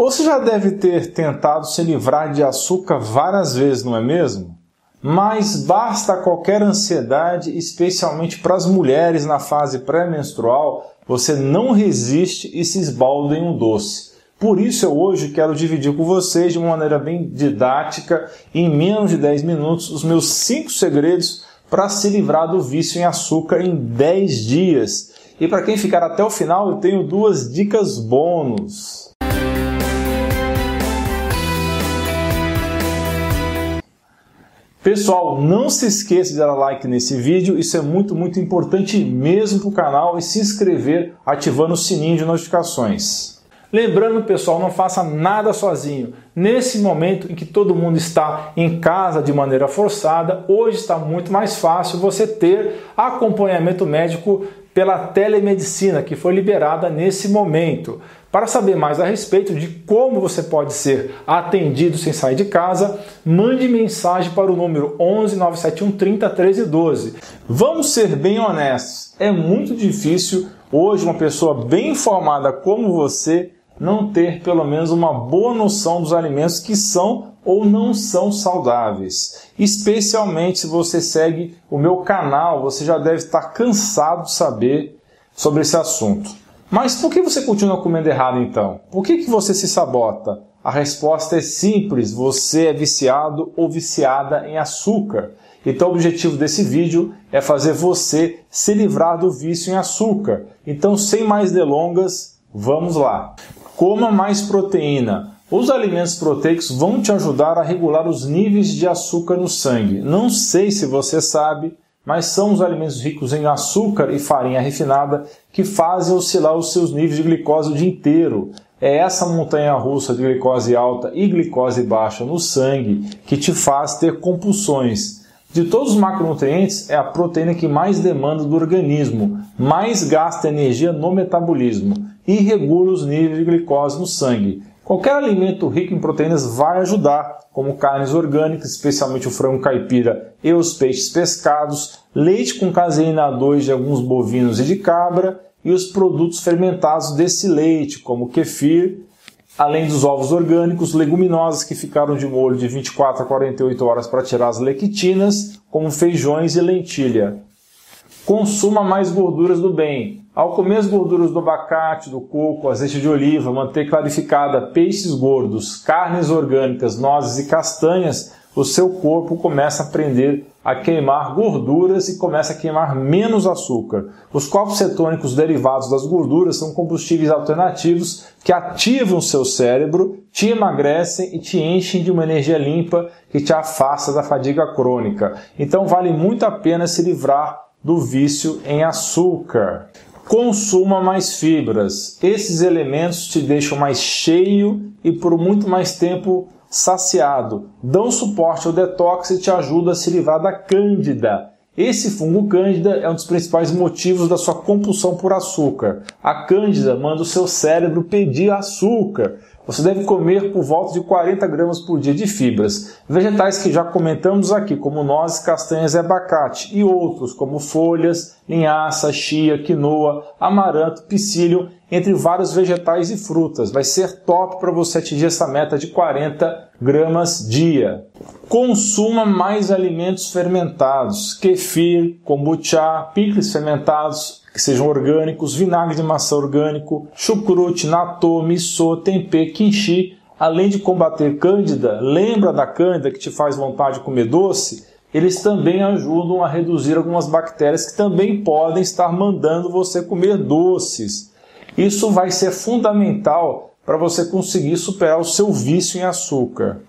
Você já deve ter tentado se livrar de açúcar várias vezes, não é mesmo? Mas basta qualquer ansiedade, especialmente para as mulheres na fase pré-menstrual, você não resiste e se esbalda em um doce. Por isso eu hoje quero dividir com vocês de uma maneira bem didática, em menos de 10 minutos, os meus 5 segredos para se livrar do vício em açúcar em 10 dias. E para quem ficar até o final, eu tenho duas dicas bônus. Pessoal, não se esqueça de dar like nesse vídeo, isso é muito, muito importante mesmo para o canal e se inscrever ativando o sininho de notificações. Lembrando, pessoal, não faça nada sozinho. Nesse momento em que todo mundo está em casa de maneira forçada, hoje está muito mais fácil você ter acompanhamento médico pela telemedicina que foi liberada nesse momento. Para saber mais a respeito de como você pode ser atendido sem sair de casa, mande mensagem para o número 11 971 30 13 12. Vamos ser bem honestos, é muito difícil hoje uma pessoa bem informada como você não ter pelo menos uma boa noção dos alimentos que são ou não são saudáveis. Especialmente se você segue o meu canal, você já deve estar cansado de saber sobre esse assunto. Mas por que você continua comendo errado então? Por que, que você se sabota? A resposta é simples: você é viciado ou viciada em açúcar. Então, o objetivo desse vídeo é fazer você se livrar do vício em açúcar. Então, sem mais delongas, vamos lá. Coma mais proteína. Os alimentos proteicos vão te ajudar a regular os níveis de açúcar no sangue. Não sei se você sabe, mas são os alimentos ricos em açúcar e farinha refinada que fazem oscilar os seus níveis de glicose o dia inteiro. É essa montanha russa de glicose alta e glicose baixa no sangue que te faz ter compulsões. De todos os macronutrientes, é a proteína que mais demanda do organismo, mais gasta energia no metabolismo e regula os níveis de glicose no sangue. Qualquer alimento rico em proteínas vai ajudar, como carnes orgânicas, especialmente o frango caipira e os peixes pescados, leite com caseína 2 de alguns bovinos e de cabra e os produtos fermentados desse leite, como kefir, além dos ovos orgânicos, leguminosas que ficaram de molho de 24 a 48 horas para tirar as lectinas, como feijões e lentilha. Consuma mais gorduras do bem, ao comer as gorduras do abacate, do coco, azeite de oliva, manteiga clarificada, peixes gordos, carnes orgânicas, nozes e castanhas, o seu corpo começa a aprender a queimar gorduras e começa a queimar menos açúcar. Os corpos cetônicos derivados das gorduras são combustíveis alternativos que ativam seu cérebro, te emagrecem e te enchem de uma energia limpa que te afasta da fadiga crônica. Então vale muito a pena se livrar do vício em açúcar. Consuma mais fibras. Esses elementos te deixam mais cheio e por muito mais tempo saciado. Dão suporte ao detox e te ajudam a se livrar da cândida. Esse fungo cândida é um dos principais motivos da sua compulsão por açúcar. A cândida manda o seu cérebro pedir açúcar. Você deve comer por volta de 40 gramas por dia de fibras. Vegetais que já comentamos aqui, como nozes, castanhas e abacate, e outros como folhas, linhaça, chia, quinoa, amaranto, psyllium, entre vários vegetais e frutas. Vai ser top para você atingir essa meta de 40 gramas dia. Consuma mais alimentos fermentados, kefir, kombucha, picles fermentados, que sejam orgânicos, vinagre de maçã orgânico, chucrute, natô, miso, tempê, kimchi, além de combater cândida, lembra da cândida que te faz vontade de comer doce? Eles também ajudam a reduzir algumas bactérias que também podem estar mandando você comer doces. Isso vai ser fundamental para você conseguir superar o seu vício em açúcar.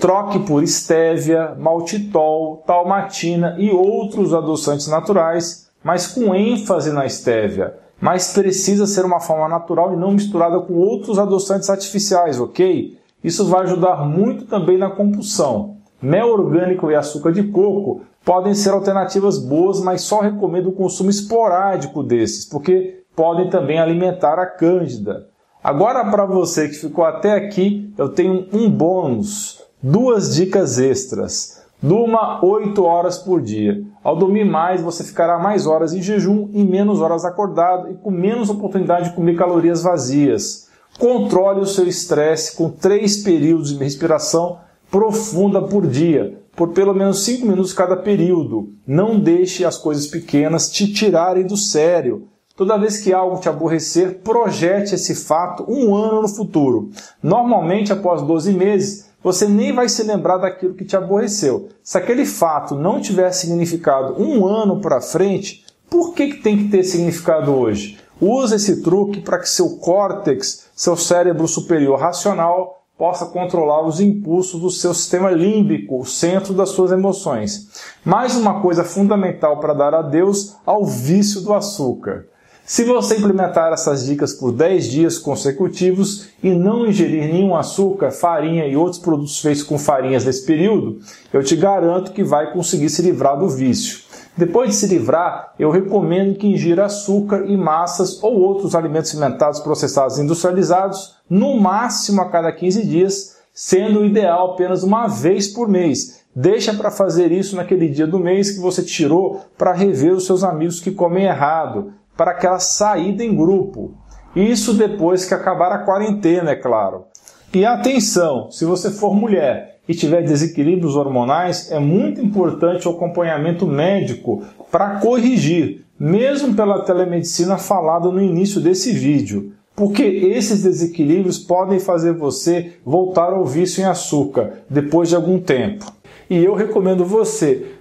Troque por estévia, maltitol, talmatina e outros adoçantes naturais mas com ênfase na estévia. Mas precisa ser uma forma natural e não misturada com outros adoçantes artificiais, ok? Isso vai ajudar muito também na compulsão. Mel orgânico e açúcar de coco podem ser alternativas boas, mas só recomendo o consumo esporádico desses, porque podem também alimentar a cândida. Agora, para você que ficou até aqui, eu tenho um bônus, duas dicas extras. Durma 8 horas por dia. Ao dormir mais, você ficará mais horas em jejum e menos horas acordado e com menos oportunidade de comer calorias vazias. Controle o seu estresse com três períodos de respiração profunda por dia, por pelo menos 5 minutos cada período. Não deixe as coisas pequenas te tirarem do sério. Toda vez que algo te aborrecer, projete esse fato um ano no futuro. Normalmente, após 12 meses, você nem vai se lembrar daquilo que te aborreceu. Se aquele fato não tiver significado um ano para frente, por que, que tem que ter significado hoje? Use esse truque para que seu córtex, seu cérebro superior racional, possa controlar os impulsos do seu sistema límbico, o centro das suas emoções. Mais uma coisa fundamental para dar adeus ao vício do açúcar. Se você implementar essas dicas por 10 dias consecutivos e não ingerir nenhum açúcar, farinha e outros produtos feitos com farinhas nesse período, eu te garanto que vai conseguir se livrar do vício. Depois de se livrar, eu recomendo que ingira açúcar e massas ou outros alimentos alimentados processados industrializados, no máximo a cada 15 dias, sendo o ideal apenas uma vez por mês. Deixa para fazer isso naquele dia do mês que você tirou para rever os seus amigos que comem errado, para aquela saída em grupo. Isso depois que acabar a quarentena, é claro. E atenção, se você for mulher e tiver desequilíbrios hormonais, é muito importante o acompanhamento médico para corrigir, mesmo pela telemedicina falada no início desse vídeo. Porque esses desequilíbrios podem fazer você voltar ao vício em açúcar depois de algum tempo. E eu recomendo você